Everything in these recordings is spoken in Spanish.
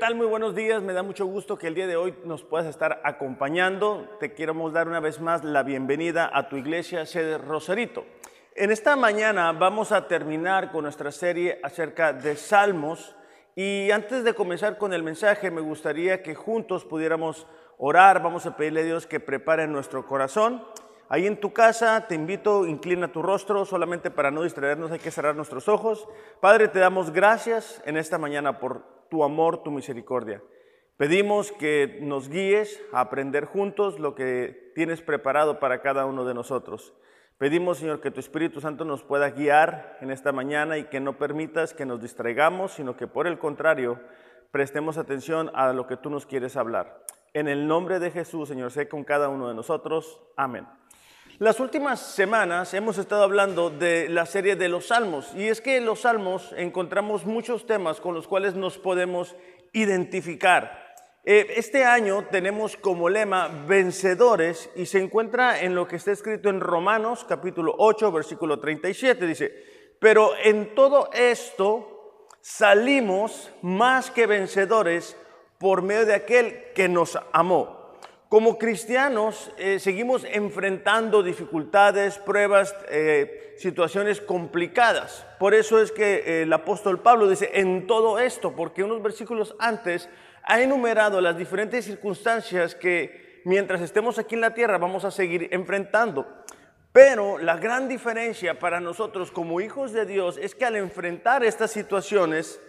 ¿Qué tal? Muy buenos días. Me da mucho gusto que el día de hoy nos puedas estar acompañando. Te queremos dar una vez más la bienvenida a tu iglesia sede Rosarito. En esta mañana vamos a terminar con nuestra serie acerca de Salmos y antes de comenzar con el mensaje me gustaría que juntos pudiéramos orar. Vamos a pedirle a Dios que prepare nuestro corazón. Ahí en tu casa te invito, inclina tu rostro, solamente para no distraernos hay que cerrar nuestros ojos. Padre, te damos gracias en esta mañana por tu amor, tu misericordia. Pedimos que nos guíes a aprender juntos lo que tienes preparado para cada uno de nosotros. Pedimos, Señor, que tu Espíritu Santo nos pueda guiar en esta mañana y que no permitas que nos distraigamos, sino que por el contrario, prestemos atención a lo que tú nos quieres hablar. En el nombre de Jesús, Señor, sé con cada uno de nosotros. Amén. Las últimas semanas hemos estado hablando de la serie de los salmos y es que en los salmos encontramos muchos temas con los cuales nos podemos identificar. Eh, este año tenemos como lema vencedores y se encuentra en lo que está escrito en Romanos capítulo 8 versículo 37. Dice, pero en todo esto salimos más que vencedores por medio de aquel que nos amó. Como cristianos eh, seguimos enfrentando dificultades, pruebas, eh, situaciones complicadas. Por eso es que eh, el apóstol Pablo dice, en todo esto, porque unos versículos antes ha enumerado las diferentes circunstancias que mientras estemos aquí en la tierra vamos a seguir enfrentando. Pero la gran diferencia para nosotros como hijos de Dios es que al enfrentar estas situaciones,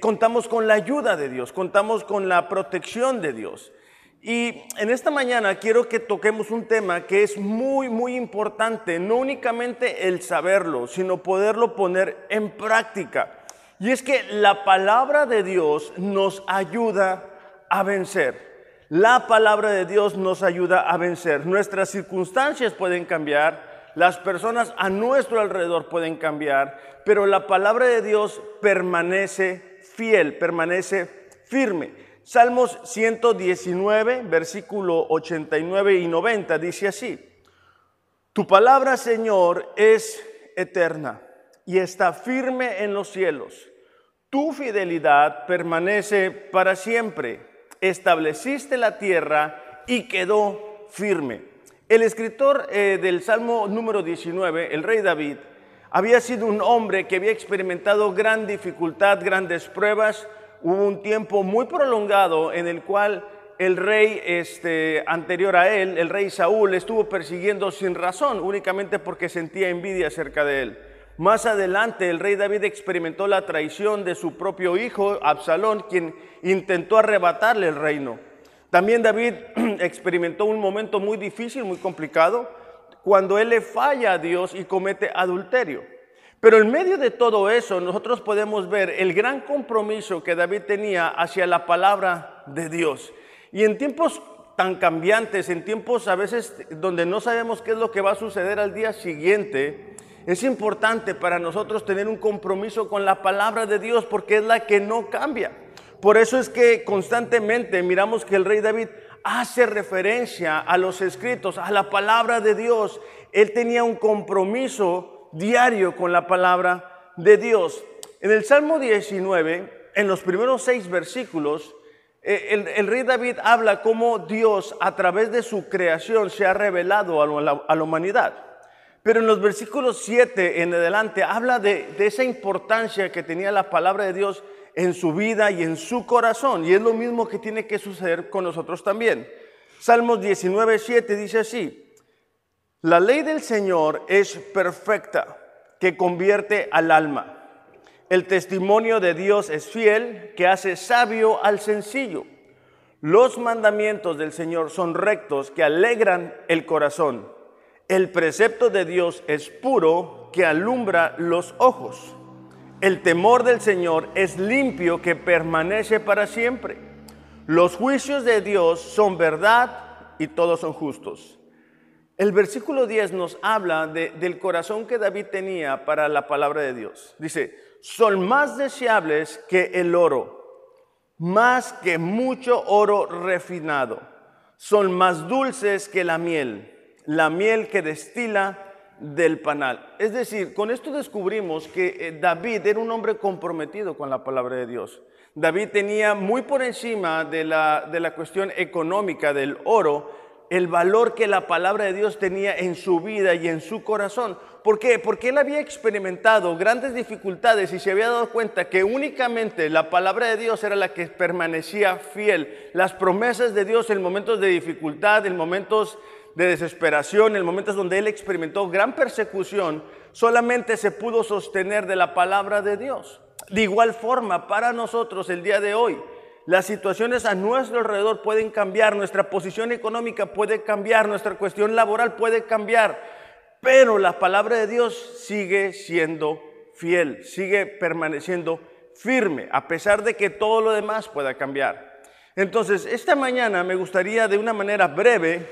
contamos con la ayuda de Dios, contamos con la protección de Dios. Y en esta mañana quiero que toquemos un tema que es muy, muy importante, no únicamente el saberlo, sino poderlo poner en práctica. Y es que la palabra de Dios nos ayuda a vencer. La palabra de Dios nos ayuda a vencer. Nuestras circunstancias pueden cambiar, las personas a nuestro alrededor pueden cambiar, pero la palabra de Dios permanece fiel, permanece firme. Salmos 119, versículo 89 y 90 dice así, Tu palabra, Señor, es eterna y está firme en los cielos. Tu fidelidad permanece para siempre. Estableciste la tierra y quedó firme. El escritor eh, del Salmo número 19, el rey David, había sido un hombre que había experimentado gran dificultad, grandes pruebas, hubo un tiempo muy prolongado en el cual el rey este, anterior a él, el rey Saúl, estuvo persiguiendo sin razón, únicamente porque sentía envidia acerca de él. Más adelante el rey David experimentó la traición de su propio hijo, Absalón, quien intentó arrebatarle el reino. También David experimentó un momento muy difícil, muy complicado, cuando él le falla a Dios y comete adulterio. Pero en medio de todo eso, nosotros podemos ver el gran compromiso que David tenía hacia la palabra de Dios. Y en tiempos tan cambiantes, en tiempos a veces donde no sabemos qué es lo que va a suceder al día siguiente, es importante para nosotros tener un compromiso con la palabra de Dios porque es la que no cambia. Por eso es que constantemente miramos que el rey David hace referencia a los escritos, a la palabra de Dios. Él tenía un compromiso diario con la palabra de Dios. En el Salmo 19, en los primeros seis versículos, eh, el, rey David habla cómo Dios a través de su creación se ha revelado a la, humanidad. Pero en los versículos 7 en adelante habla de, esa importancia que tenía la palabra de Dios en su vida y en su corazón. Y es lo mismo que tiene que suceder con nosotros también. Salmos 19, 7 dice así, la ley del Señor es perfecta, que convierte al alma. El testimonio de Dios es fiel, que hace sabio al sencillo. Los mandamientos del Señor son rectos, que alegran el corazón. El precepto de Dios es puro, que alumbra los ojos. El temor del Señor es limpio, que permanece para siempre. Los juicios de Dios son verdad y todos son justos. El versículo 10 nos habla del corazón que David tenía para la palabra de Dios. Dice, son más deseables que el oro, más que mucho oro refinado. Son más dulces que la miel, la miel que destila del panal. Es decir, con esto descubrimos que eh, David era un hombre comprometido con la palabra de Dios. David tenía muy por encima de la, de la cuestión económica del oro, el valor que la palabra de Dios tenía en su vida y en su corazón. ¿Por qué? Porque él había experimentado grandes dificultades y se había dado cuenta que únicamente la palabra de Dios era la que permanecía fiel. Las promesas de Dios en momentos de dificultad, en momentos de desesperación, en momentos donde él experimentó gran persecución, solamente se pudo sostener de la palabra de Dios. De igual forma, para nosotros el día de hoy, las situaciones a nuestro alrededor pueden cambiar, nuestra posición económica puede cambiar, nuestra cuestión laboral puede cambiar, pero la palabra de Dios sigue siendo fiel, sigue permaneciendo firme, a pesar de que todo lo demás pueda cambiar. Entonces, esta mañana me gustaría de una manera breve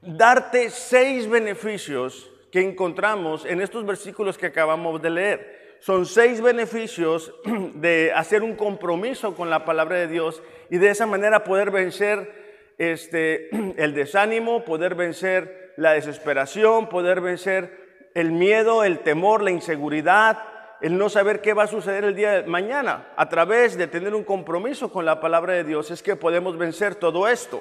darte seis beneficios que encontramos en estos versículos que acabamos de leer son seis beneficios de hacer un compromiso con la palabra de Dios y de esa manera poder vencer este, el desánimo, poder vencer la desesperación, poder vencer el miedo, el temor, la inseguridad, el no saber qué va a suceder el día de mañana. A través de tener un compromiso con la palabra de Dios es que podemos vencer todo esto.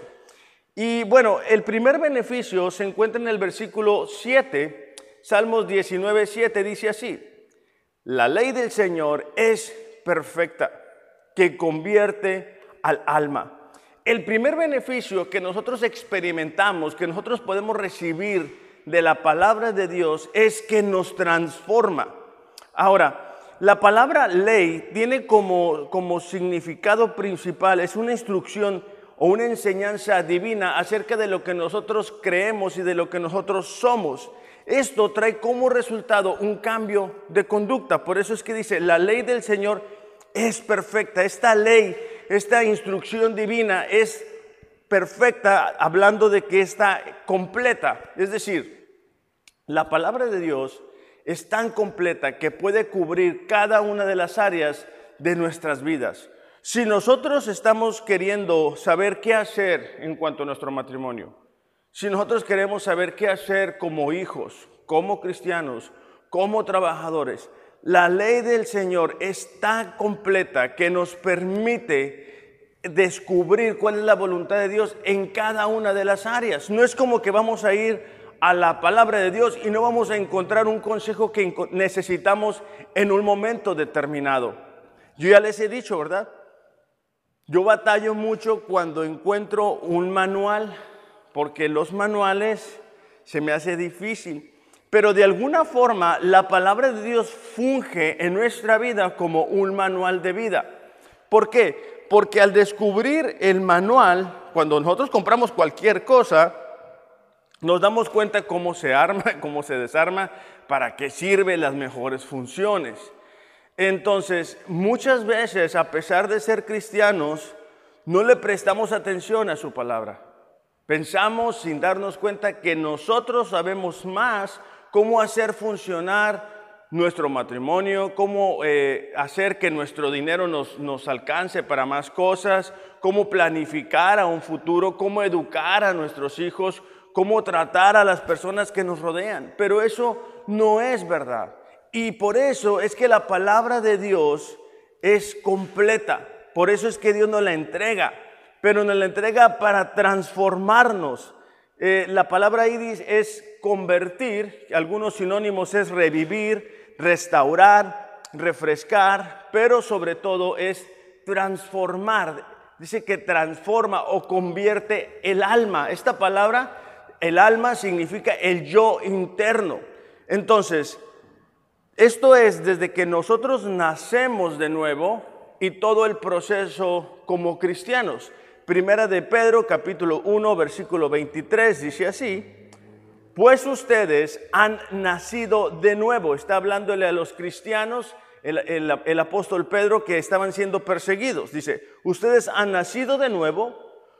Y bueno, el primer beneficio se encuentra en el versículo 7, Salmos 19, 7, dice así. La ley del Señor es perfecta, que convierte al alma. El primer beneficio que nosotros experimentamos, que nosotros podemos recibir de la palabra de Dios, es que nos transforma. Ahora, la palabra ley tiene como, como significado principal, es una instrucción o una enseñanza divina acerca de lo que nosotros creemos y de lo que nosotros somos. Esto trae como resultado un cambio de conducta. Por eso es que dice, la ley del Señor es perfecta. Esta ley, esta instrucción divina es perfecta, hablando de que está completa. Es decir, la palabra de Dios es tan completa que puede cubrir cada una de las áreas de nuestras vidas. Si nosotros estamos queriendo saber qué hacer en cuanto a nuestro matrimonio, si nosotros queremos saber qué hacer como hijos, como cristianos, como trabajadores, la ley del Señor es tan completa que nos permite descubrir cuál es la voluntad de Dios en cada una de las áreas. No es como que vamos a ir a la palabra de Dios y no vamos a encontrar un consejo que necesitamos en un momento determinado. Yo ya les he dicho, ¿verdad? Yo batallo mucho cuando encuentro un manual porque los manuales se me hace difícil. Pero de alguna forma la palabra de Dios funge en nuestra vida como un manual de vida. ¿Por qué? Porque al descubrir el manual, cuando nosotros compramos cualquier cosa, nos damos cuenta cómo se arma, cómo se desarma, para qué sirve las mejores funciones. Entonces, muchas veces, a pesar de ser cristianos, no le prestamos atención a su palabra. Pensamos sin darnos cuenta que nosotros sabemos más cómo hacer funcionar nuestro matrimonio, cómo eh, hacer que nuestro dinero nos, nos alcance para más cosas, cómo planificar a un futuro, cómo educar a nuestros hijos, cómo tratar a las personas que nos rodean. Pero eso no es verdad. Y por eso es que la palabra de Dios es completa. Por eso es que Dios nos la entrega pero nos la entrega para transformarnos. Eh, la palabra ahí es convertir, algunos sinónimos es revivir, restaurar, refrescar, pero sobre todo es transformar. Dice que transforma o convierte el alma. Esta palabra, el alma, significa el yo interno. Entonces, esto es desde que nosotros nacemos de nuevo y todo el proceso como cristianos. Primera de Pedro, capítulo 1, versículo 23, dice así, pues ustedes han nacido de nuevo. Está hablándole a los cristianos, el, el, apóstol Pedro, que estaban siendo perseguidos. Dice, ustedes han nacido de nuevo,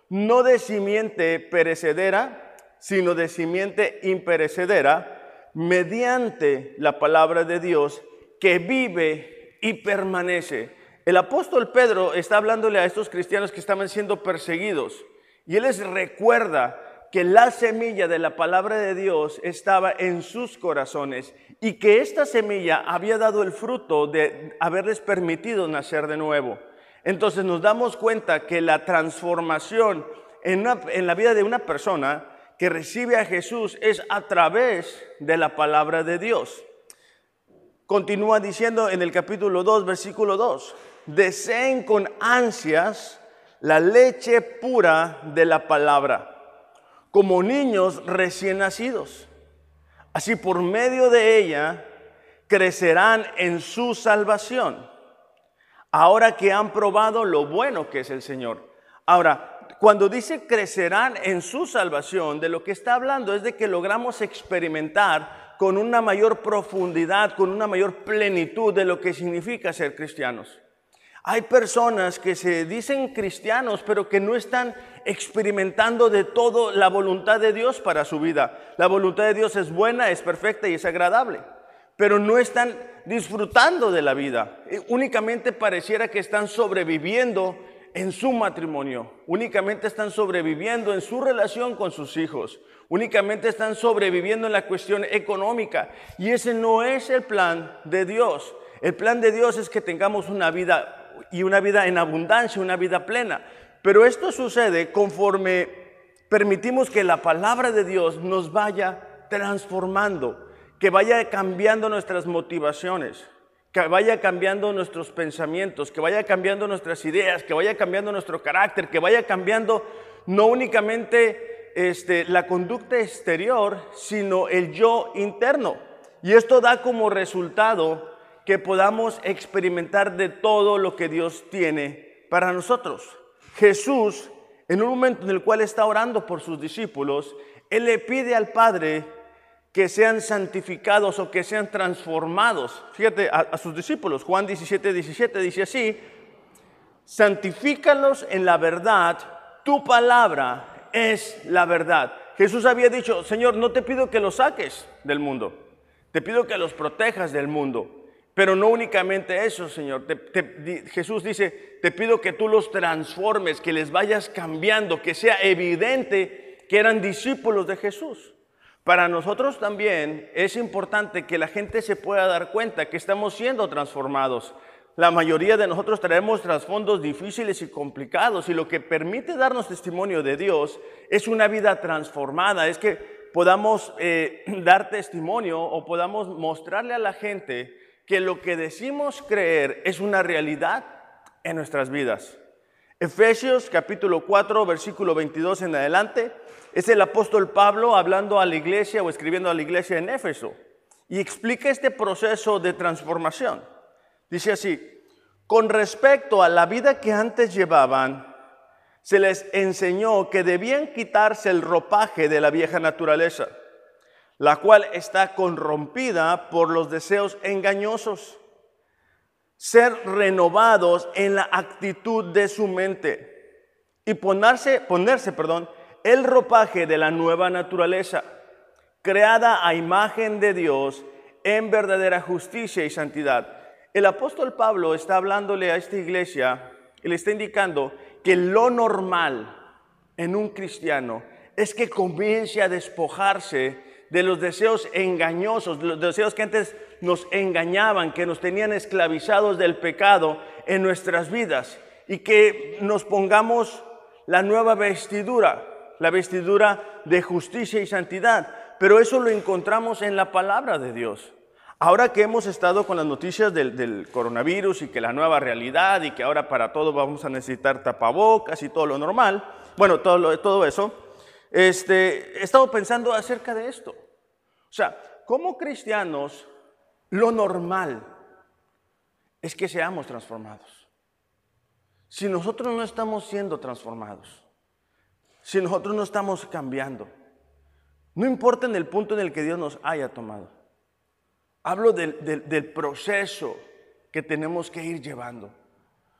no de simiente perecedera, sino de simiente imperecedera, mediante la palabra de Dios que vive y permanece el apóstol Pedro está hablándole a estos cristianos que estaban siendo perseguidos y él les recuerda que la semilla de la palabra de Dios estaba en sus corazones y que esta semilla había dado el fruto de haberles permitido nacer de nuevo. Entonces nos damos cuenta que la transformación en, en la vida de una persona que recibe a Jesús es a través de la palabra de Dios. Continúa diciendo en el capítulo 2, versículo 2, deseen con ansias la leche pura de la palabra, como niños recién nacidos. Así por medio de ella crecerán en su salvación, ahora que han probado lo bueno que es el Señor. Ahora, cuando dice crecerán en su salvación, de lo que está hablando es de que logramos experimentar con una mayor profundidad, con una mayor plenitud de lo que significa ser cristianos. Hay personas que se dicen cristianos, pero que no están experimentando de todo la voluntad de Dios para su vida. La voluntad de Dios es buena, es perfecta y es agradable, pero no están disfrutando de la vida. Únicamente pareciera que están sobreviviendo en su matrimonio, únicamente están sobreviviendo en su relación con sus hijos, únicamente están sobreviviendo en la cuestión económica. Y ese no es el plan de Dios. El plan de Dios es que tengamos una vida y una vida en abundancia, una vida plena. Pero esto sucede conforme permitimos que la palabra de Dios nos vaya transformando, que vaya cambiando nuestras motivaciones que vaya cambiando nuestros pensamientos, que vaya cambiando nuestras ideas, que vaya cambiando nuestro carácter, que vaya cambiando no únicamente este, la conducta exterior, sino el yo interno. Y esto da como resultado que podamos experimentar de todo lo que Dios tiene para nosotros. Jesús, en un momento en el cual está orando por sus discípulos, Él le pide al Padre que sean santificados o que sean transformados. Fíjate a, sus discípulos, Juan 17, 17 dice así, santifícalos en la verdad, tu palabra es la verdad. Jesús había dicho, Señor, no te pido que los saques del mundo, te pido que los protejas del mundo. Pero no únicamente eso, Señor. Jesús dice, te pido que tú los transformes, que les vayas cambiando, que sea evidente que eran discípulos de Jesús. Para nosotros también es importante que la gente se pueda dar cuenta que estamos siendo transformados. La mayoría de nosotros traemos trasfondos difíciles y complicados y lo que permite darnos testimonio de Dios es una vida transformada, es que podamos eh, dar testimonio o podamos mostrarle a la gente que lo que decimos creer es una realidad en nuestras vidas. Efesios capítulo 4, versículo 22 en adelante, es el apóstol Pablo hablando a la iglesia o escribiendo a la iglesia en Éfeso y explica este proceso de transformación. Dice así, con respecto a la vida que antes llevaban, se les enseñó que debían quitarse el ropaje de la vieja naturaleza, la cual está corrompida por los deseos engañosos ser renovados en la actitud de su mente y ponerse, ponerse perdón, el ropaje de la nueva naturaleza, creada a imagen de Dios en verdadera justicia y santidad. El apóstol Pablo está hablándole a esta iglesia y le está indicando que lo normal en un cristiano es que comience a despojarse de los deseos engañosos, los deseos que antes nos engañaban, que nos tenían esclavizados del pecado en nuestras vidas y que nos pongamos la nueva vestidura, la vestidura de justicia y santidad. Pero eso lo encontramos en la palabra de Dios. Ahora que hemos estado con las noticias del, coronavirus y que la nueva realidad y que ahora para todo vamos a necesitar tapabocas y todo lo normal, bueno, todo, todo eso, este, he estado pensando acerca de esto. O sea, como cristianos, lo normal es que seamos transformados. Si nosotros no estamos siendo transformados, si nosotros no estamos cambiando, no importa en el punto en el que Dios nos haya tomado. Hablo del, del proceso que tenemos que ir llevando.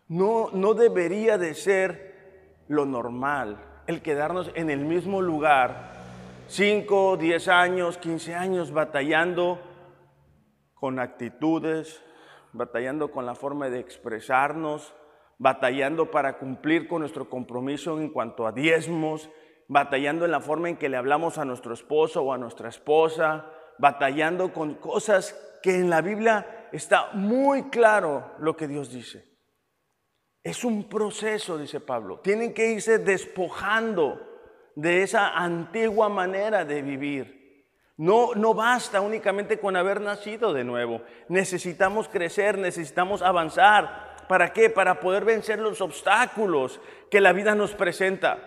No, no debería de ser lo normal el quedarnos en el mismo lugar 5, 10 años, 15 años batallando con actitudes, batallando con la forma de expresarnos, batallando para cumplir con nuestro compromiso en cuanto a diezmos, batallando en la forma en que le hablamos a nuestro esposo o a nuestra esposa, batallando con cosas que en la Biblia está muy claro lo que Dios dice. Es un proceso, dice Pablo. Tienen que irse despojando de esa antigua manera de vivir. No, no basta únicamente con haber nacido de nuevo. Necesitamos crecer, necesitamos avanzar. ¿Para qué? Para poder vencer los obstáculos que la vida nos presenta.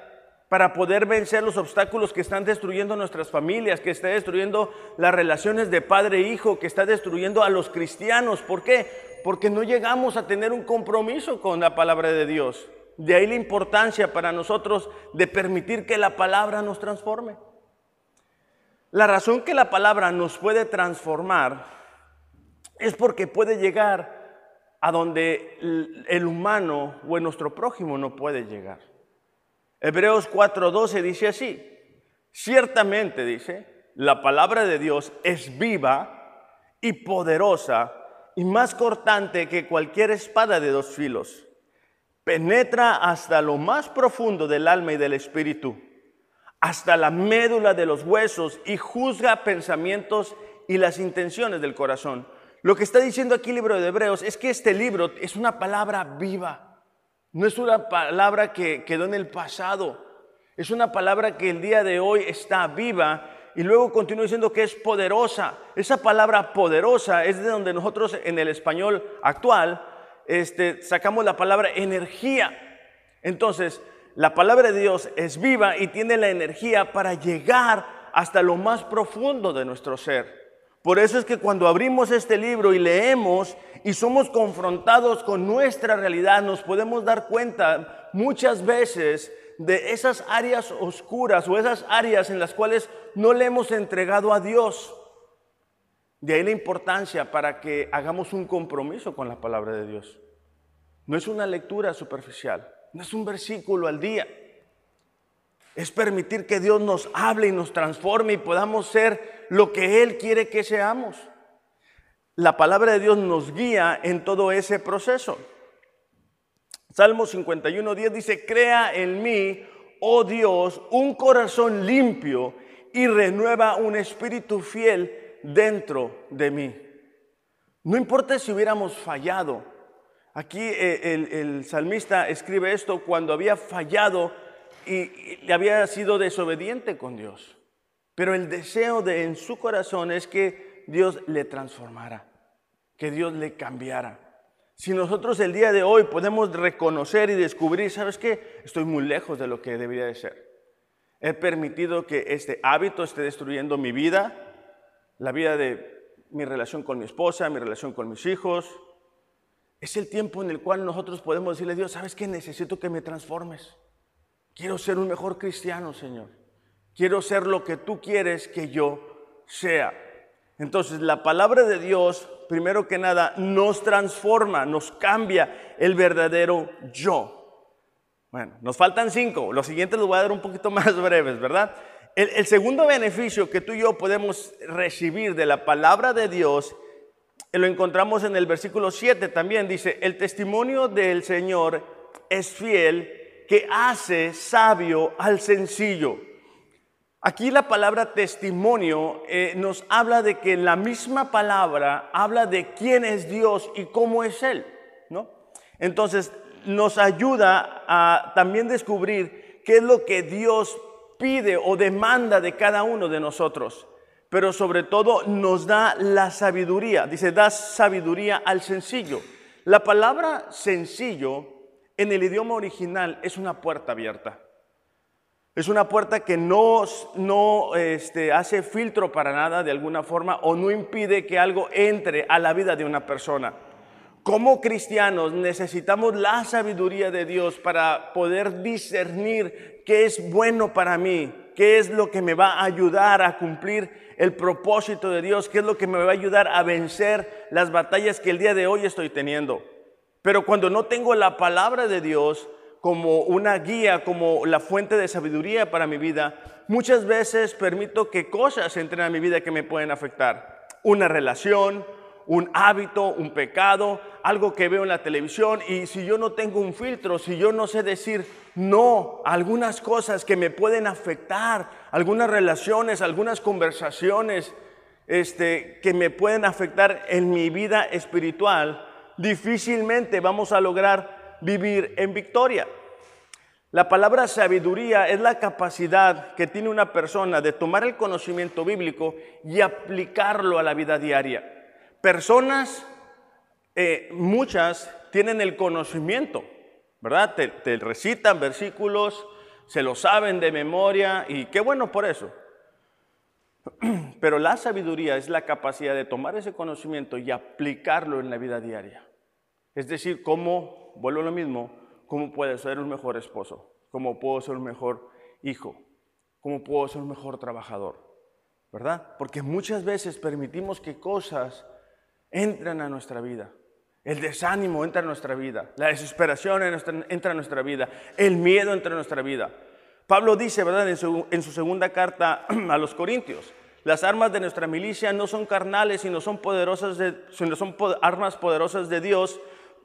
Para poder vencer los obstáculos que están destruyendo nuestras familias, que está destruyendo las relaciones de padre e hijo, que está destruyendo a los cristianos. ¿Por qué? Porque no llegamos a tener un compromiso con la palabra de Dios. De ahí la importancia para nosotros de permitir que la palabra nos transforme. La razón que la palabra nos puede transformar es porque puede llegar a donde el humano o nuestro prójimo no puede llegar. Hebreos 4:12 dice así, ciertamente dice, la palabra de Dios es viva y poderosa y más cortante que cualquier espada de dos filos. Penetra hasta lo más profundo del alma y del espíritu, hasta la médula de los huesos y juzga pensamientos y las intenciones del corazón. Lo que está diciendo aquí el libro de Hebreos es que este libro es una palabra viva, no es una palabra que quedó en el pasado, es una palabra que el día de hoy está viva y luego continúa diciendo que es poderosa. Esa palabra poderosa es de donde nosotros en el español actual este, sacamos la palabra energía. Entonces, la palabra de Dios es viva y tiene la energía para llegar hasta lo más profundo de nuestro ser. Por eso es que cuando abrimos este libro y leemos y somos confrontados con nuestra realidad, nos podemos dar cuenta muchas veces de esas áreas oscuras o esas áreas en las cuales no le hemos entregado a Dios. De ahí la importancia para que hagamos un compromiso con la palabra de Dios. No es una lectura superficial, no es un versículo al día. Es permitir que Dios nos hable y nos transforme y podamos ser lo que Él quiere que seamos. La palabra de Dios nos guía en todo ese proceso. Salmo 51, 10 dice, crea en mí, oh Dios, un corazón limpio y renueva un espíritu fiel dentro de mí. No importa si hubiéramos fallado. Aquí eh, el, salmista escribe esto cuando había fallado y, le había sido desobediente con Dios. Pero el deseo de en su corazón es que Dios le transformara, que Dios le cambiara. Si nosotros el día de hoy podemos reconocer y descubrir, ¿sabes qué? Estoy muy lejos de lo que debería de ser. He permitido que este hábito esté destruyendo mi vida, la vida de mi relación con mi esposa, mi relación con mis hijos. Es el tiempo en el cual nosotros podemos decirle a Dios, ¿sabes qué? Necesito que me transformes. Quiero ser un mejor cristiano, Señor. Quiero ser lo que tú quieres que yo sea. Entonces, la palabra de Dios, primero que nada, nos transforma, nos cambia el verdadero yo. Bueno, nos faltan cinco. Los siguientes los voy a dar un poquito más breves, ¿verdad? El, segundo beneficio que tú y yo podemos recibir de la palabra de Dios, eh, lo encontramos en el versículo 7 también, dice, el testimonio del Señor es fiel que hace sabio al sencillo. Aquí la palabra testimonio eh, nos habla de que la misma palabra habla de quién es Dios y cómo es Él, ¿no? Entonces nos ayuda a también descubrir qué es lo que Dios pide o demanda de cada uno de nosotros, pero sobre todo nos da la sabiduría. Dice, da sabiduría al sencillo. La palabra sencillo en el idioma original es una puerta abierta. Es una puerta que no, no este, hace filtro para nada de alguna forma o no impide que algo entre a la vida de una persona. Como cristianos necesitamos la sabiduría de Dios para poder discernir qué es bueno para mí, qué es lo que me va a ayudar a cumplir el propósito de Dios, qué es lo que me va a ayudar a vencer las batallas que el día de hoy estoy teniendo. Pero cuando no tengo la palabra de Dios como una guía, como la fuente de sabiduría para mi vida, muchas veces permito que cosas entren a mi vida que me pueden afectar. Una relación, un hábito, un pecado, algo que veo en la televisión y si yo no tengo un filtro, si yo no sé decir no algunas cosas que me pueden afectar, algunas relaciones, algunas conversaciones este, que me pueden afectar en mi vida espiritual, difícilmente vamos a lograr vivir en victoria. La palabra sabiduría es la capacidad que tiene una persona de tomar el conocimiento bíblico y aplicarlo a la vida diaria. Personas, eh, muchas, tienen el conocimiento, ¿verdad? Te, te recitan versículos, se lo saben de memoria y qué bueno por eso. Pero la sabiduría es la capacidad de tomar ese conocimiento y aplicarlo en la vida diaria. Es decir, cómo, vuelvo a lo mismo, cómo puedo ser un mejor esposo, cómo puedo ser un mejor hijo, cómo puedo ser un mejor trabajador, ¿verdad? Porque muchas veces permitimos que cosas entren a nuestra vida. El desánimo entra a nuestra vida, la desesperación entra a nuestra vida, el miedo entra a nuestra vida. Pablo dice, ¿verdad?, en su, segunda carta a los Corintios, las armas de nuestra milicia no son carnales, sino son sino son armas poderosas de Dios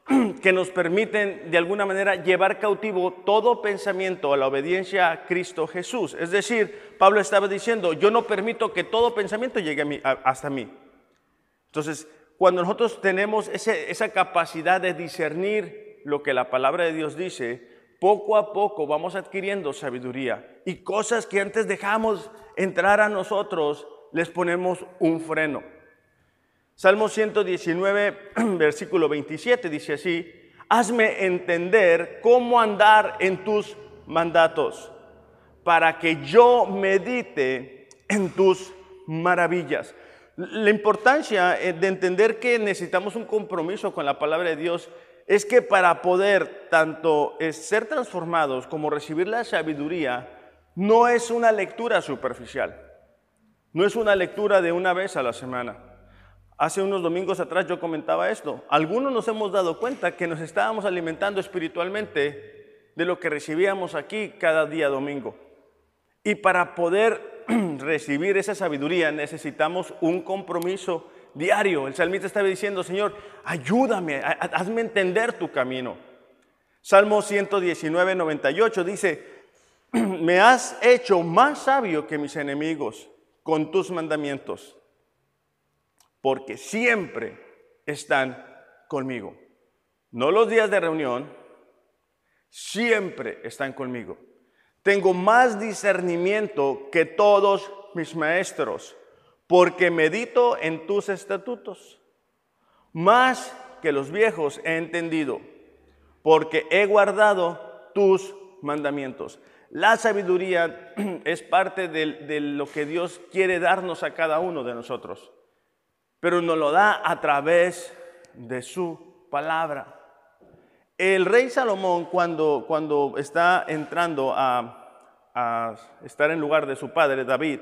que nos permiten de alguna manera llevar cautivo todo pensamiento a la obediencia a Cristo Jesús. Es decir, Pablo estaba diciendo, yo no permito que todo pensamiento llegue a mí, hasta mí. Entonces, cuando nosotros tenemos esa capacidad de discernir lo que la palabra de Dios dice, poco a poco vamos adquiriendo sabiduría y cosas que antes dejamos entrar a nosotros, les ponemos un freno. Salmo 119, versículo 27 dice así, hazme entender cómo andar en tus mandatos, para que yo medite en tus maravillas. La importancia eh, de entender que necesitamos un compromiso con la palabra de Dios es que para poder tanto eh, ser transformados como recibir la sabiduría, no es una lectura superficial, no es una lectura de una vez a la semana. Hace unos domingos atrás yo comentaba esto. Algunos nos hemos dado cuenta que nos estábamos alimentando espiritualmente de lo que recibíamos aquí cada día domingo. Y para poder recibir esa sabiduría necesitamos un compromiso diario. El salmista estaba diciendo, Señor, ayúdame, hazme entender tu camino. Salmo 119, 98 dice, me has hecho más sabio que mis enemigos con tus mandamientos porque siempre están conmigo. No los días de reunión, siempre están conmigo. Tengo más discernimiento que todos mis maestros, porque medito en tus estatutos. Más que los viejos he entendido, porque he guardado tus mandamientos. La sabiduría es parte de, lo que Dios quiere darnos a cada uno de nosotros pero nos lo da a través de su palabra. El rey Salomón, cuando, cuando está entrando a, estar en lugar de su padre David,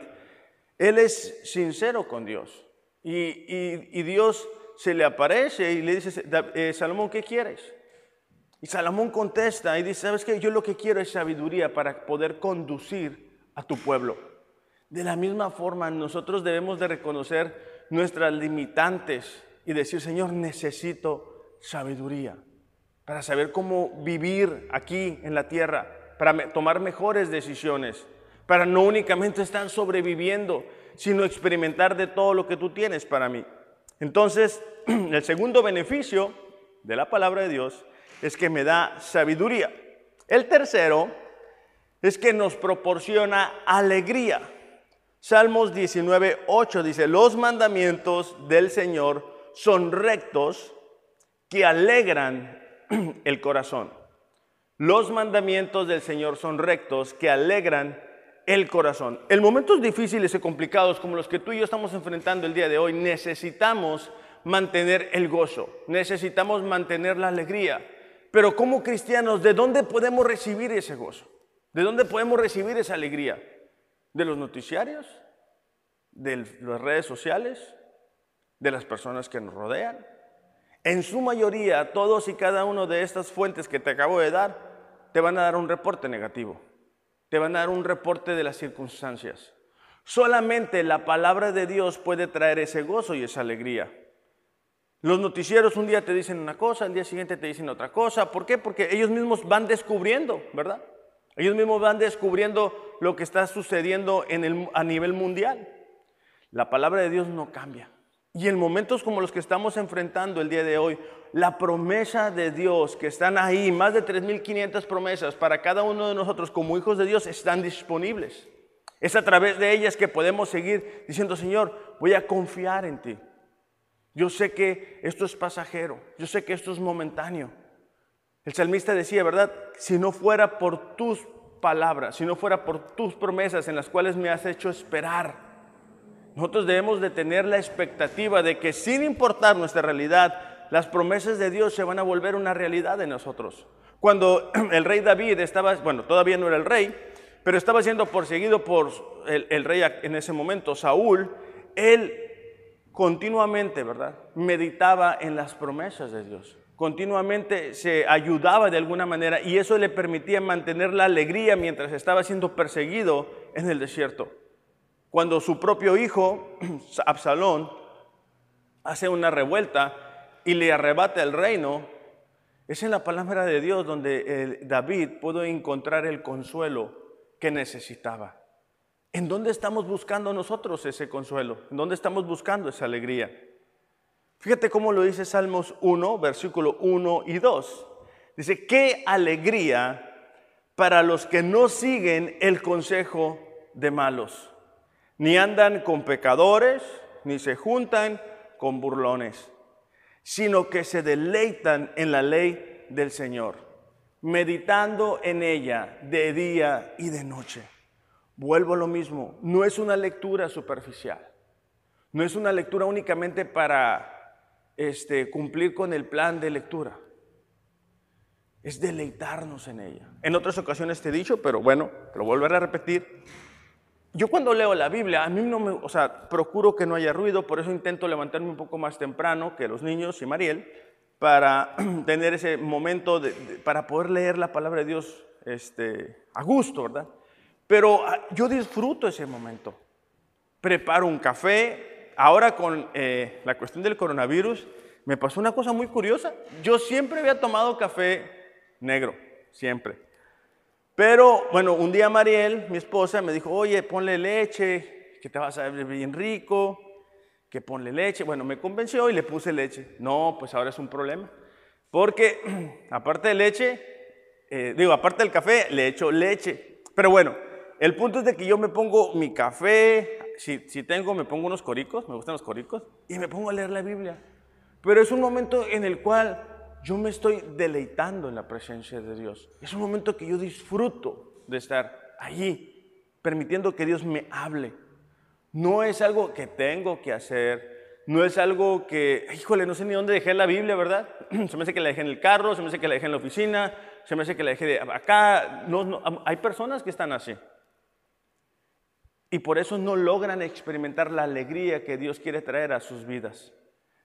él es sincero con Dios. Y, Dios se le aparece y le dice, eh, Salomón, ¿qué quieres? Y Salomón contesta y dice, ¿sabes qué? Yo lo que quiero es sabiduría para poder conducir a tu pueblo. De la misma forma, nosotros debemos de reconocer nuestras limitantes y decir, Señor, necesito sabiduría para saber cómo vivir aquí en la tierra, para tomar mejores decisiones, para no únicamente estar sobreviviendo, sino experimentar de todo lo que tú tienes para mí. Entonces, el segundo beneficio de la palabra de Dios es que me da sabiduría. El tercero es que nos proporciona alegría. Salmos 19, 8 dice, los mandamientos del Señor son rectos que alegran el corazón. Los mandamientos del Señor son rectos que alegran el corazón. En momentos difíciles y complicados como los que tú y yo estamos enfrentando el día de hoy, necesitamos mantener el gozo, necesitamos mantener la alegría. Pero como cristianos, ¿de dónde podemos recibir ese gozo? ¿De dónde podemos recibir esa alegría? De los noticiarios, de las redes sociales, de las personas que nos rodean. En su mayoría, todos y cada uno de estas fuentes que te acabo de dar, te van a dar un reporte negativo, te van a dar un reporte de las circunstancias. Solamente la palabra de Dios puede traer ese gozo y esa alegría. Los noticieros un día te dicen una cosa, al día siguiente te dicen otra cosa. ¿Por qué? Porque ellos mismos van descubriendo, ¿verdad? Ellos mismos van descubriendo lo que está sucediendo a nivel mundial. La palabra de Dios no cambia. Y en momentos como los que estamos enfrentando el día de hoy, la promesa de Dios que están ahí, más de 3.500 promesas para cada uno de nosotros como hijos de Dios están disponibles. Es a través de ellas que podemos seguir diciendo, Señor, voy a confiar en ti. Yo sé que esto es pasajero, yo sé que esto es momentáneo. El salmista decía, ¿verdad? Si no fuera por tus palabras, si no fuera por tus promesas en las cuales me has hecho esperar, nosotros debemos de tener la expectativa de que sin importar nuestra realidad, las promesas de Dios se van a volver una realidad en nosotros. Cuando el rey David estaba, bueno, todavía no era el rey, pero estaba siendo perseguido por el, el rey en ese momento, Saúl, él continuamente, ¿verdad? Meditaba en las promesas de Dios. Continuamente se ayudaba de alguna manera y eso le permitía mantener la alegría mientras estaba siendo perseguido en el desierto. Cuando su propio hijo, Absalón, hace una revuelta y le arrebata el reino, es en la palabra de Dios donde David pudo encontrar el consuelo que necesitaba. ¿En dónde estamos buscando nosotros ese consuelo? ¿En dónde estamos buscando esa alegría? Fíjate cómo lo dice Salmos 1, versículo 1 y 2. Dice, qué alegría para los que no siguen el consejo de malos, ni andan con pecadores, ni se juntan con burlones, sino que se deleitan en la ley del Señor, meditando en ella de día y de noche. Vuelvo a lo mismo, no es una lectura superficial, no es una lectura únicamente para este, cumplir con el plan de lectura, es deleitarnos en ella. En otras ocasiones te he dicho, pero bueno, lo volveré a repetir. Yo cuando leo la Biblia, a mí no me, o sea, procuro que no haya ruido, por eso intento levantarme un poco más temprano que los niños y Mariel, para tener ese momento, de, para poder leer la palabra de Dios este, a gusto, ¿verdad? Pero ah, yo disfruto ese momento. Preparo un café. Ahora con eh, la cuestión del coronavirus, me pasó una cosa muy curiosa. Yo siempre había tomado café negro, siempre. Pero bueno, un día Mariel, mi esposa, me dijo, oye, ponle leche, que te vas a ver bien rico, que ponle leche. Bueno, me convenció y le puse leche. No, pues ahora es un problema. Porque aparte de leche, eh, digo, aparte del café, le echo leche. Pero bueno, el punto es de que yo me pongo mi café, si, tengo, me pongo unos coricos, me gustan los coricos, y me pongo a leer la Biblia. Pero es un momento en el cual yo me estoy deleitando en la presencia de Dios. Es un momento que yo disfruto de estar allí, permitiendo que Dios me hable. No es algo que tengo que hacer, no es algo que, híjole, no sé ni dónde dejé la Biblia, ¿verdad? Se me hace que la dejé en el carro, se me hace que la dejé en la oficina, se me hace que la dejé de acá. No, no, hay personas que están así. Y por eso no logran experimentar la alegría que Dios quiere traer a sus vidas.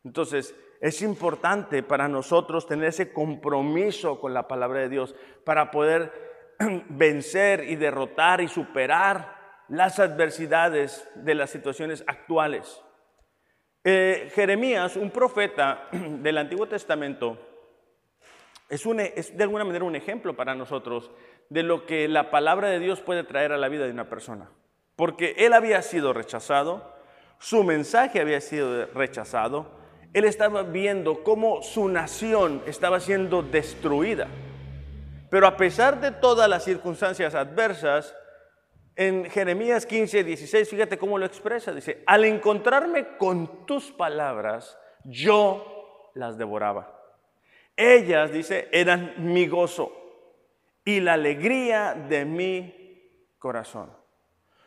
Entonces, es importante para nosotros tener ese compromiso con la palabra de Dios para poder vencer y derrotar y superar las adversidades de las situaciones actuales. Eh, Jeremías, un profeta del Antiguo Testamento, es, es de alguna manera un ejemplo para nosotros de lo que la palabra de Dios puede traer a la vida de una persona porque él había sido rechazado, su mensaje había sido rechazado, él estaba viendo cómo su nación estaba siendo destruida. Pero a pesar de todas las circunstancias adversas, en Jeremías 15, 16, fíjate cómo lo expresa. Dice, al encontrarme con tus palabras, yo las devoraba. Ellas, dice, eran mi gozo y la alegría de mi corazón.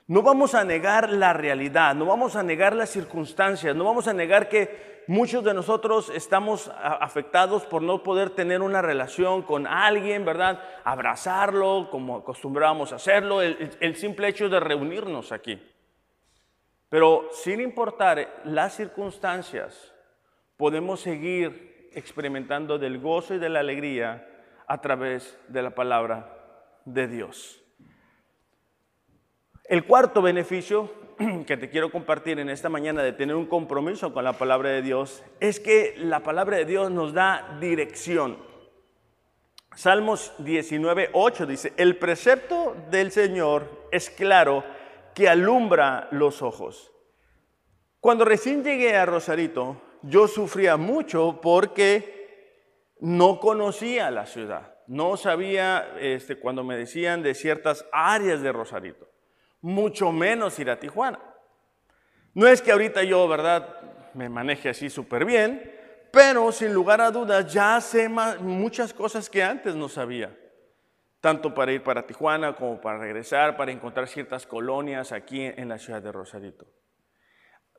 No vamos a negar la realidad, no vamos a negar las circunstancias, no vamos a negar que muchos de nosotros estamos afectados por no poder tener una relación con alguien, ¿verdad? Abrazarlo como acostumbrábamos a hacerlo, el, simple hecho de reunirnos aquí. Pero sin importar las circunstancias, podemos seguir experimentando del gozo y de la alegría a través de la palabra de Dios. El cuarto beneficio que te quiero compartir en esta mañana de tener un compromiso con la palabra de Dios es que la palabra de Dios nos da dirección. Salmos 19, 8 dice, el precepto del Señor es claro que alumbra los ojos. Cuando recién llegué a Rosarito, yo sufría mucho porque no conocía la ciudad. No sabía este, cuando me decían de ciertas áreas de Rosarito, mucho menos ir a Tijuana. No es que ahorita yo, ¿verdad?, me maneje así súper bien, pero sin lugar a dudas ya sé muchas cosas que antes no sabía. Tanto para ir para Tijuana como para regresar, para encontrar ciertas colonias aquí en la ciudad de Rosarito.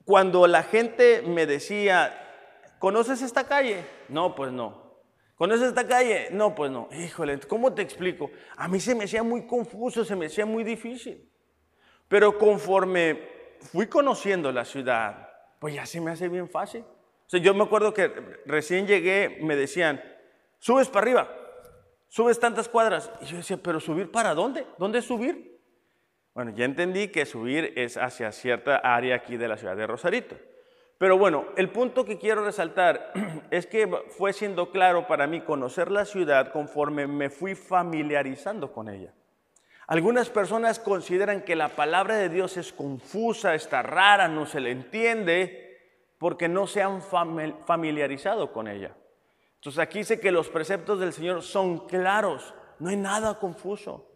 Cuando la gente me decía, ¿conoces esta calle? No, pues no. ¿Conoces esta calle? No, pues no. Híjole, ¿cómo te explico? A mí se me hacía muy confuso, se me hacía muy difícil. Pero conforme fui conociendo la ciudad, pues ya se me hace bien fácil. O sea, yo me acuerdo que recién llegué, me decían, subes para arriba, subes tantas cuadras. Y yo decía, pero subir para dónde? ¿Dónde subir? Bueno, ya entendí que subir es hacia cierta área aquí de la ciudad de Rosarito. Pero bueno, el punto que quiero resaltar es que fue siendo claro para mí conocer la ciudad conforme me fui familiarizando con ella. Algunas personas consideran que la palabra de Dios es confusa, está rara, no se le entiende, porque no se han familiarizado con ella. Entonces aquí dice que los preceptos del Señor son claros, no hay nada confuso.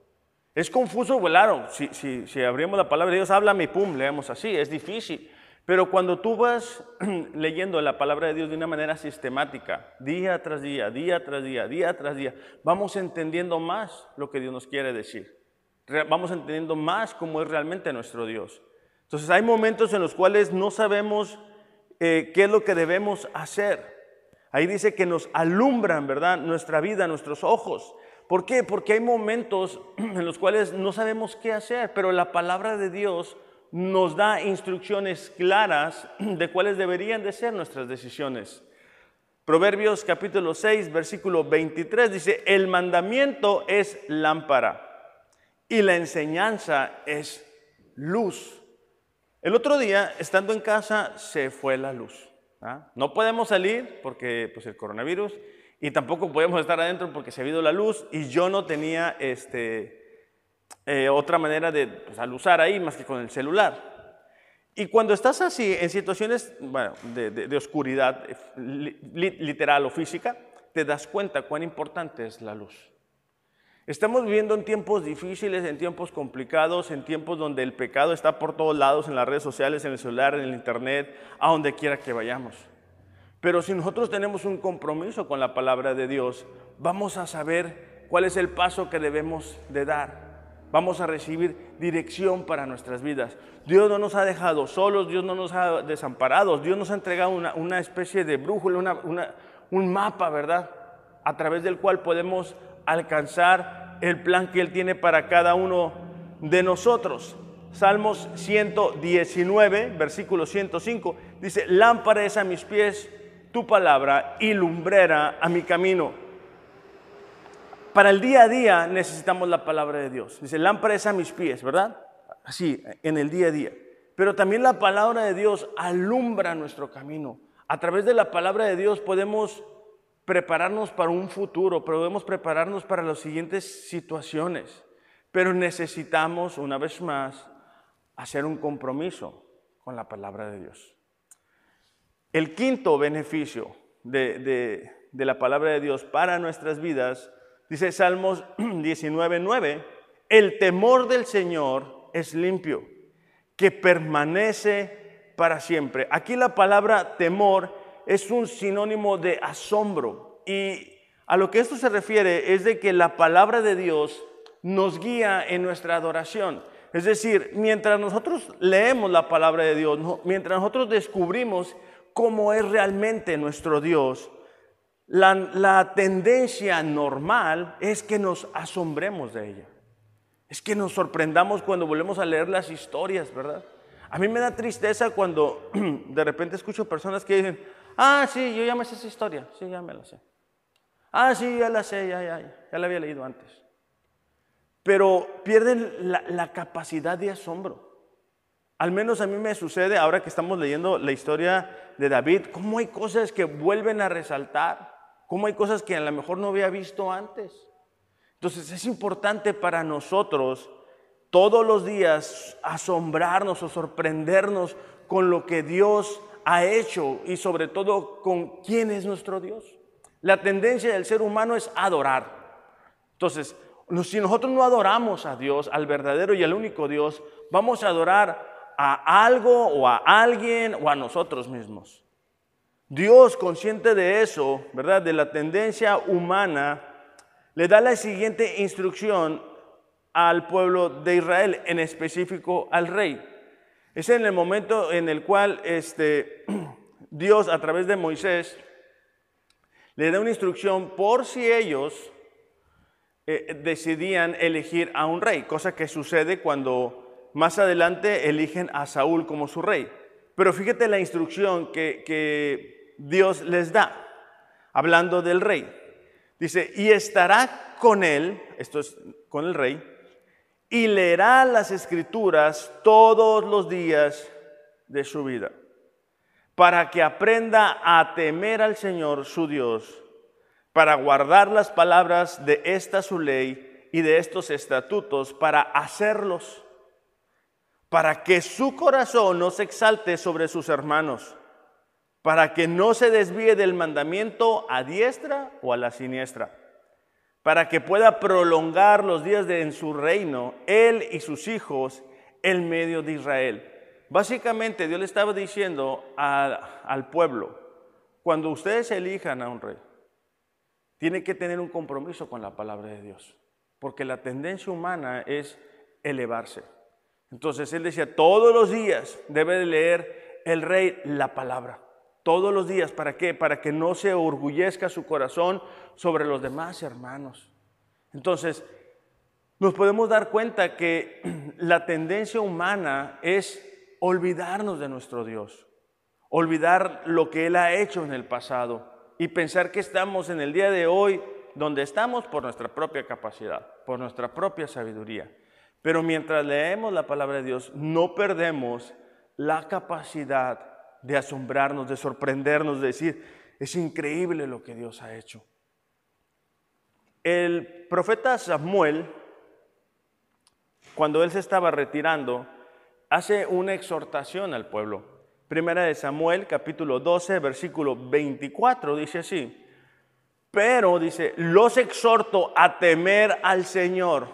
Es confuso, claro, si, si, si abrimos la palabra de Dios, háblame y pum, leemos así, es difícil. Pero cuando tú vas leyendo la palabra de Dios de una manera sistemática, día tras día, día tras día, día tras día, vamos entendiendo más lo que Dios nos quiere decir. Vamos entendiendo más cómo es realmente nuestro Dios. Entonces hay momentos en los cuales no sabemos eh, qué es lo que debemos hacer. Ahí dice que nos alumbran, ¿verdad? Nuestra vida, nuestros ojos. ¿Por qué? Porque hay momentos en los cuales no sabemos qué hacer, pero la palabra de Dios nos da instrucciones claras de cuáles deberían de ser nuestras decisiones. Proverbios capítulo 6, versículo 23 dice, el mandamiento es lámpara y la enseñanza es luz el otro día, estando en casa, se fue la luz. ¿ah? No podemos salir porque pues, el coronavirus y tampoco podemos estar adentro porque se ha ido la luz y yo no tenía este, eh, otra manera de pues, alusar ahí más que con el celular. Y cuando estás así, en situaciones de, oscuridad literal o física, te das cuenta cuán importante es la luz. Estamos viviendo en tiempos difíciles, en tiempos complicados, en tiempos donde el pecado está por todos lados, en las redes sociales, en el celular, en el internet, a donde quiera que vayamos. Pero si nosotros tenemos un compromiso con la palabra de Dios, vamos a saber cuál es el paso que debemos de dar. Vamos a recibir dirección para nuestras vidas. Dios no nos ha dejado solos, Dios no nos ha desamparado, Dios nos ha entregado una, especie de brújula, un mapa, ¿verdad? A través del cual podemos alcanzar el plan que Él tiene para cada uno de nosotros. Salmos 119, versículo 105, dice, lámpara es a mis pies tu palabra y lumbrera a mi camino. Para el día a día necesitamos la palabra de Dios. Dice, lámpara es a mis pies, ¿verdad? Así, en el día a día. Pero también la palabra de Dios alumbra nuestro camino. A través de la palabra de Dios podemos prepararnos para un futuro, podemos prepararnos para las siguientes situaciones, pero necesitamos, una vez más, hacer un compromiso con la palabra de Dios. El quinto beneficio de, la palabra de Dios para nuestras vidas, dice Salmos 19.9, el temor del Señor es limpio, que permanece para siempre. Aquí la palabra temor es un sinónimo de asombro. Y a lo que esto se refiere es de que la palabra de Dios nos guía en nuestra adoración. Es decir, mientras nosotros leemos la palabra de Dios, mientras nosotros descubrimos cómo es realmente nuestro Dios, la, la, tendencia normal es que nos asombremos de ella. Es que nos sorprendamos cuando volvemos a leer las historias, ¿verdad? A mí me da tristeza cuando de repente escucho personas que dicen, Ah, sí, yo ya me sé esa historia. Sí, ya me la sé. Ah, sí, ya la sé, ya, ya, ya la había leído antes. Pero pierden la, capacidad de asombro. Al menos a mí me sucede ahora que estamos leyendo la historia de David, cómo hay cosas que vuelven a resaltar, cómo hay cosas que a lo mejor no había visto antes. Entonces es importante para nosotros todos los días asombrarnos o sorprendernos con lo que Dios ha hecho y sobre todo con quién es nuestro Dios. La tendencia del ser humano es adorar. Entonces, si nosotros no adoramos a Dios, al verdadero y al único Dios, vamos a adorar a algo o a alguien o a nosotros mismos. Dios, consciente de eso, ¿verdad? De la tendencia humana, le da la siguiente instrucción al pueblo de Israel, en específico al rey. Es en el momento en el cual este, Dios, a través de Moisés, le da una instrucción por si ellos eh, decidían elegir a un rey, cosa que sucede cuando más adelante eligen a Saúl como su rey. Pero fíjate la instrucción que, que Dios les da, hablando del rey. Dice, y estará con él, esto es con el rey, y leerá las escrituras todos los días de su vida, para que aprenda a temer al Señor su Dios, para guardar las palabras de esta su ley y de estos estatutos, para hacerlos, para que su corazón no se exalte sobre sus hermanos, para que no se desvíe del mandamiento a diestra o a la siniestra para que pueda prolongar los días de, en su reino, él y sus hijos, en medio de Israel. Básicamente Dios le estaba diciendo al pueblo, cuando ustedes elijan a un rey, tiene que tener un compromiso con la palabra de Dios, porque la tendencia humana es elevarse. Entonces él decía, todos los días debe de leer el rey la palabra. Todos los días, ¿para qué? Para que no se orgullezca su corazón sobre los demás hermanos. Entonces, nos podemos dar cuenta que la tendencia humana es olvidarnos de nuestro Dios, olvidar lo que Él ha hecho en el pasado y pensar que estamos en el día de hoy donde estamos por nuestra propia capacidad, por nuestra propia sabiduría. Pero mientras leemos la palabra de Dios, no perdemos la capacidad de asombrarnos, de sorprendernos, de decir, es increíble lo que Dios ha hecho. El profeta Samuel, cuando él se estaba retirando, hace una exhortación al pueblo. Primera de Samuel, capítulo 12, versículo 24, dice así. Pero, dice, los exhorto a temer al Señor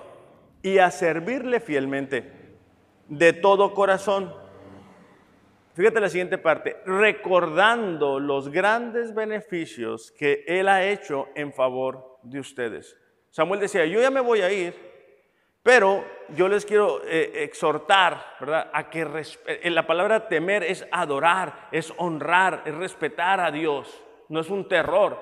y a servirle fielmente de todo corazón Fíjate la siguiente parte, recordando los grandes beneficios que Él ha hecho en favor de ustedes. Samuel decía, yo ya me voy a ir, pero yo les quiero eh, exhortar, ¿verdad? A que eh, la palabra temer es adorar, es honrar, es respetar a Dios, no es un terror.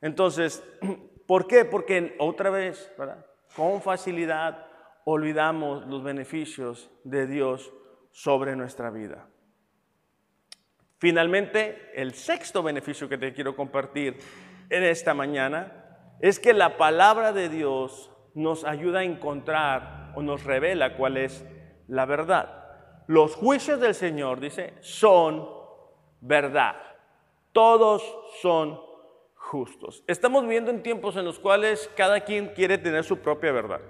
Entonces, ¿por qué? Porque otra vez, ¿verdad? Con facilidad olvidamos los beneficios de Dios sobre nuestra vida. Finalmente, el sexto beneficio que te quiero compartir en esta mañana es que la palabra de Dios nos ayuda a encontrar o nos revela cuál es la verdad. Los juicios del Señor, dice, son verdad. Todos son justos. Estamos viendo en tiempos en los cuales cada quien quiere tener su propia verdad.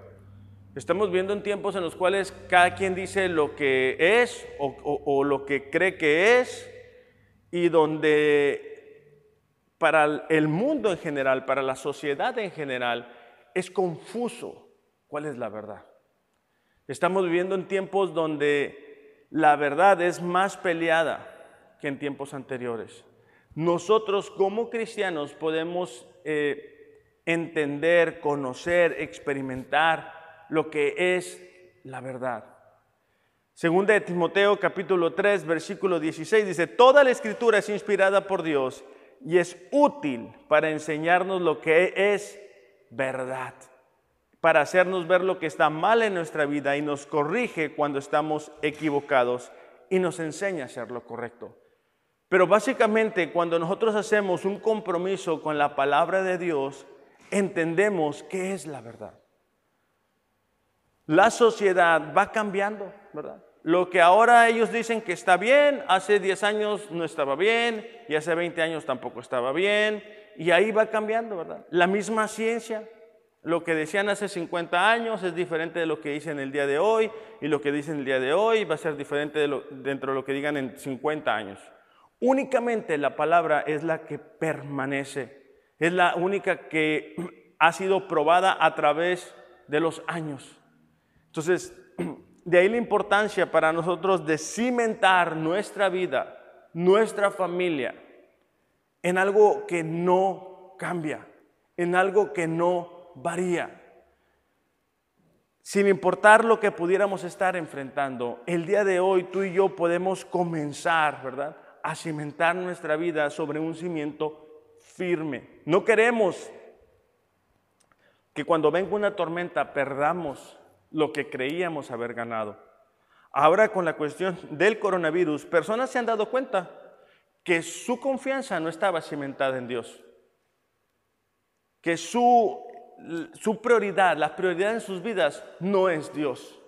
Estamos viendo en tiempos en los cuales cada quien dice lo que es o lo que cree que es y donde para el mundo en general, para la sociedad en general, es confuso cuál es la verdad. Estamos viviendo en tiempos donde la verdad es más peleada que en tiempos anteriores. Nosotros como cristianos podemos eh, entender, conocer, experimentar lo que es la verdad. Segunda de Timoteo capítulo 3 versículo 16 dice, toda la escritura es inspirada por Dios y es útil para enseñarnos lo que es verdad, para hacernos ver lo que está mal en nuestra vida y nos corrige cuando estamos equivocados y nos enseña a hacer lo correcto. Pero básicamente cuando nosotros hacemos un compromiso con la palabra de Dios, entendemos qué es la verdad. La sociedad va cambiando, ¿verdad? Lo que ahora ellos dicen que está bien, hace 10 años no estaba bien y hace 20 años tampoco estaba bien. Y ahí va cambiando, ¿verdad? La misma ciencia, lo que decían hace 50 años es diferente de lo que dicen el día de hoy y lo que dicen el día de hoy va a ser diferente de dentro de lo que digan en 50 años. Únicamente la palabra es la que permanece, es la única que ha sido probada a través de los años. Entonces, de ahí la importancia para nosotros de cimentar nuestra vida, nuestra familia, en algo que no cambia, en algo que no varía. Sin importar lo que pudiéramos estar enfrentando, el día de hoy tú y yo podemos comenzar, ¿verdad? A cimentar nuestra vida sobre un cimiento firme. No queremos que cuando venga una tormenta perdamos lo que creíamos haber ganado. Ahora con la cuestión del coronavirus, personas se han dado cuenta que su confianza no estaba cimentada en Dios, que su, su prioridad, la prioridad en sus vidas no es Dios.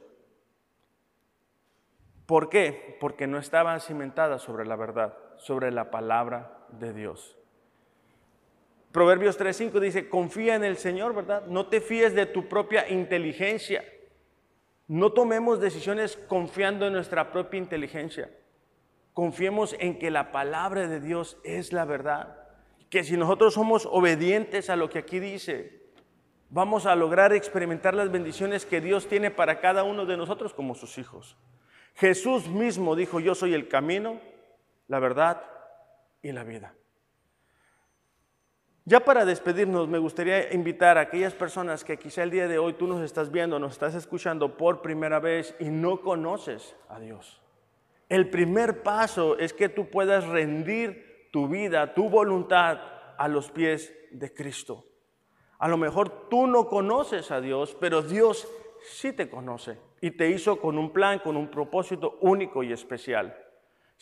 ¿Por qué? Porque no estaba cimentada sobre la verdad, sobre la palabra de Dios. Proverbios 3.5 dice, confía en el Señor, ¿verdad? No te fíes de tu propia inteligencia. No tomemos decisiones confiando en nuestra propia inteligencia. Confiemos en que la palabra de Dios es la verdad. Que si nosotros somos obedientes a lo que aquí dice, vamos a lograr experimentar las bendiciones que Dios tiene para cada uno de nosotros como sus hijos. Jesús mismo dijo, yo soy el camino, la verdad y la vida. Ya para despedirnos, me gustaría invitar a aquellas personas que quizá el día de hoy tú nos estás viendo, nos estás escuchando por primera vez y no conoces a Dios. El primer paso es que tú puedas rendir tu vida, tu voluntad a los pies de Cristo. A lo mejor tú no conoces a Dios, pero Dios sí te conoce y te hizo con un plan, con un propósito único y especial.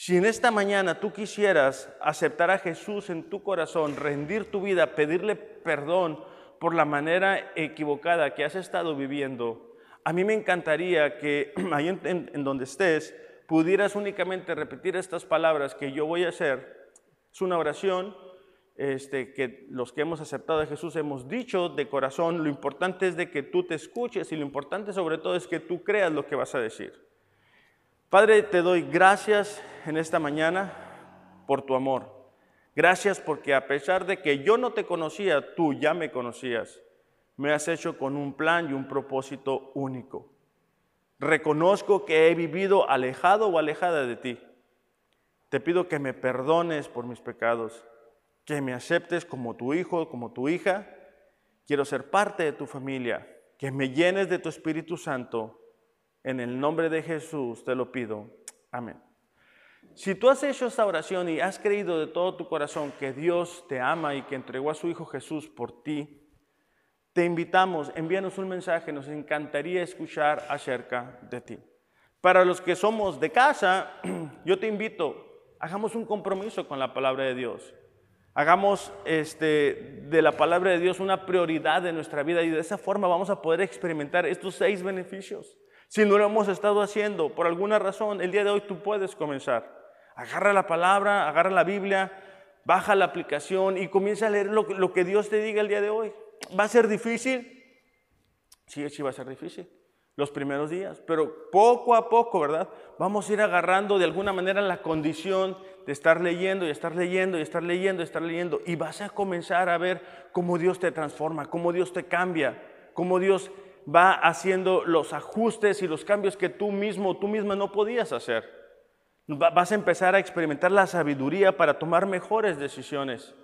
Si en esta mañana tú quisieras aceptar a Jesús en tu corazón, rendir tu vida, pedirle perdón por la manera equivocada que has estado viviendo, a mí me encantaría que ahí en, donde estés pudieras únicamente repetir estas palabras que yo voy a hacer. Es una oración este, que los que hemos aceptado a Jesús hemos dicho de corazón. Lo importante es de que tú te escuches y lo importante sobre todo es que tú creas lo que vas a decir. Padre, te doy gracias en esta mañana por tu amor. Gracias porque a pesar de que yo no te conocía, tú ya me conocías. Me has hecho con un plan y un propósito único. Reconozco que he vivido alejado o alejada de ti. Te pido que me perdones por mis pecados, que me aceptes como tu hijo, como tu hija. Quiero ser parte de tu familia, que me llenes de tu Espíritu Santo en el nombre de Jesús te lo pido. Amén. Si tú has hecho esta oración y has creído de todo tu corazón que Dios te ama y que entregó a su Hijo Jesús por ti, te invitamos, envíanos un mensaje, nos encantaría escuchar acerca de ti. Para los que somos de casa, yo te invito, hagamos un compromiso con la palabra de Dios. Hagamos este, de la palabra de Dios una prioridad de nuestra vida y de esa forma vamos a poder experimentar estos seis beneficios. Si no lo hemos estado haciendo por alguna razón, el día de hoy tú puedes comenzar. Agarra la palabra, agarra la Biblia, baja la aplicación y comienza a leer lo, que Dios te diga el día de hoy. ¿Va a ser difícil? Sí, sí va a ser difícil los primeros días, pero poco a poco, ¿verdad? Vamos a ir agarrando de alguna manera la condición de estar leyendo y estar leyendo y estar leyendo y estar leyendo y vas a comenzar a ver cómo Dios te transforma, cómo Dios te cambia, cómo Dios va haciendo los ajustes y los cambios que tú mismo, tú misma no podías hacer. Vas a empezar a experimentar la sabiduría para tomar mejores decisiones.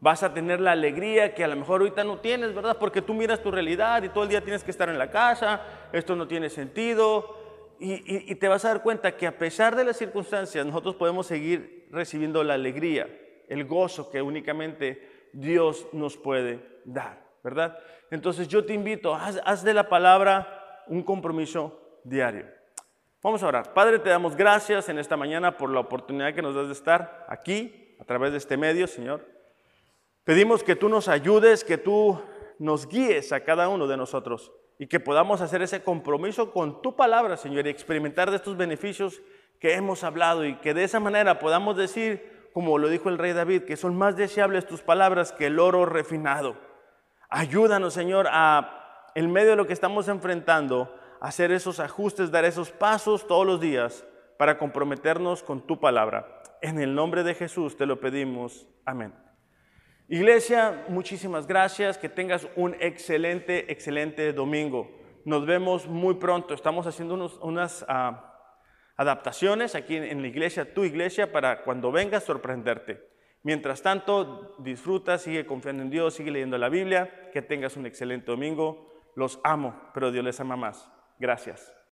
Vas a tener la alegría que a lo mejor ahorita no tienes, ¿verdad? Porque tú miras tu realidad y todo el día tienes que estar en la casa, esto no tiene sentido. Y, y te vas a dar cuenta que a pesar de las circunstancias, nosotros podemos seguir recibiendo la alegría, el gozo que únicamente Dios nos puede dar, ¿verdad? Entonces yo te invito, haz, de la palabra un compromiso diario. Vamos a orar. Padre, te damos gracias en esta mañana por la oportunidad que nos das de estar aquí, a través de este medio, Señor. Pedimos que tú nos ayudes, que tú nos guíes a cada uno de nosotros y que podamos hacer ese compromiso con tu palabra, Señor, y experimentar de estos beneficios que hemos hablado y que de esa manera podamos decir, como lo dijo el rey David, que son más deseables tus palabras que el oro refinado. Ayúdanos, Señor, a, en medio de lo que estamos enfrentando, hacer esos ajustes, dar esos pasos todos los días para comprometernos con tu palabra. En el nombre de Jesús te lo pedimos. Amén. Iglesia, muchísimas gracias. Que tengas un excelente, excelente domingo. Nos vemos muy pronto. Estamos haciendo unas ah, adaptaciones aquí en, la iglesia, tu iglesia, para cuando vengas sorprenderte. Mientras tanto, disfruta, sigue confiando en Dios, sigue leyendo la Biblia. Que tengas un excelente domingo. Los amo, pero Dios les ama más. Gracias.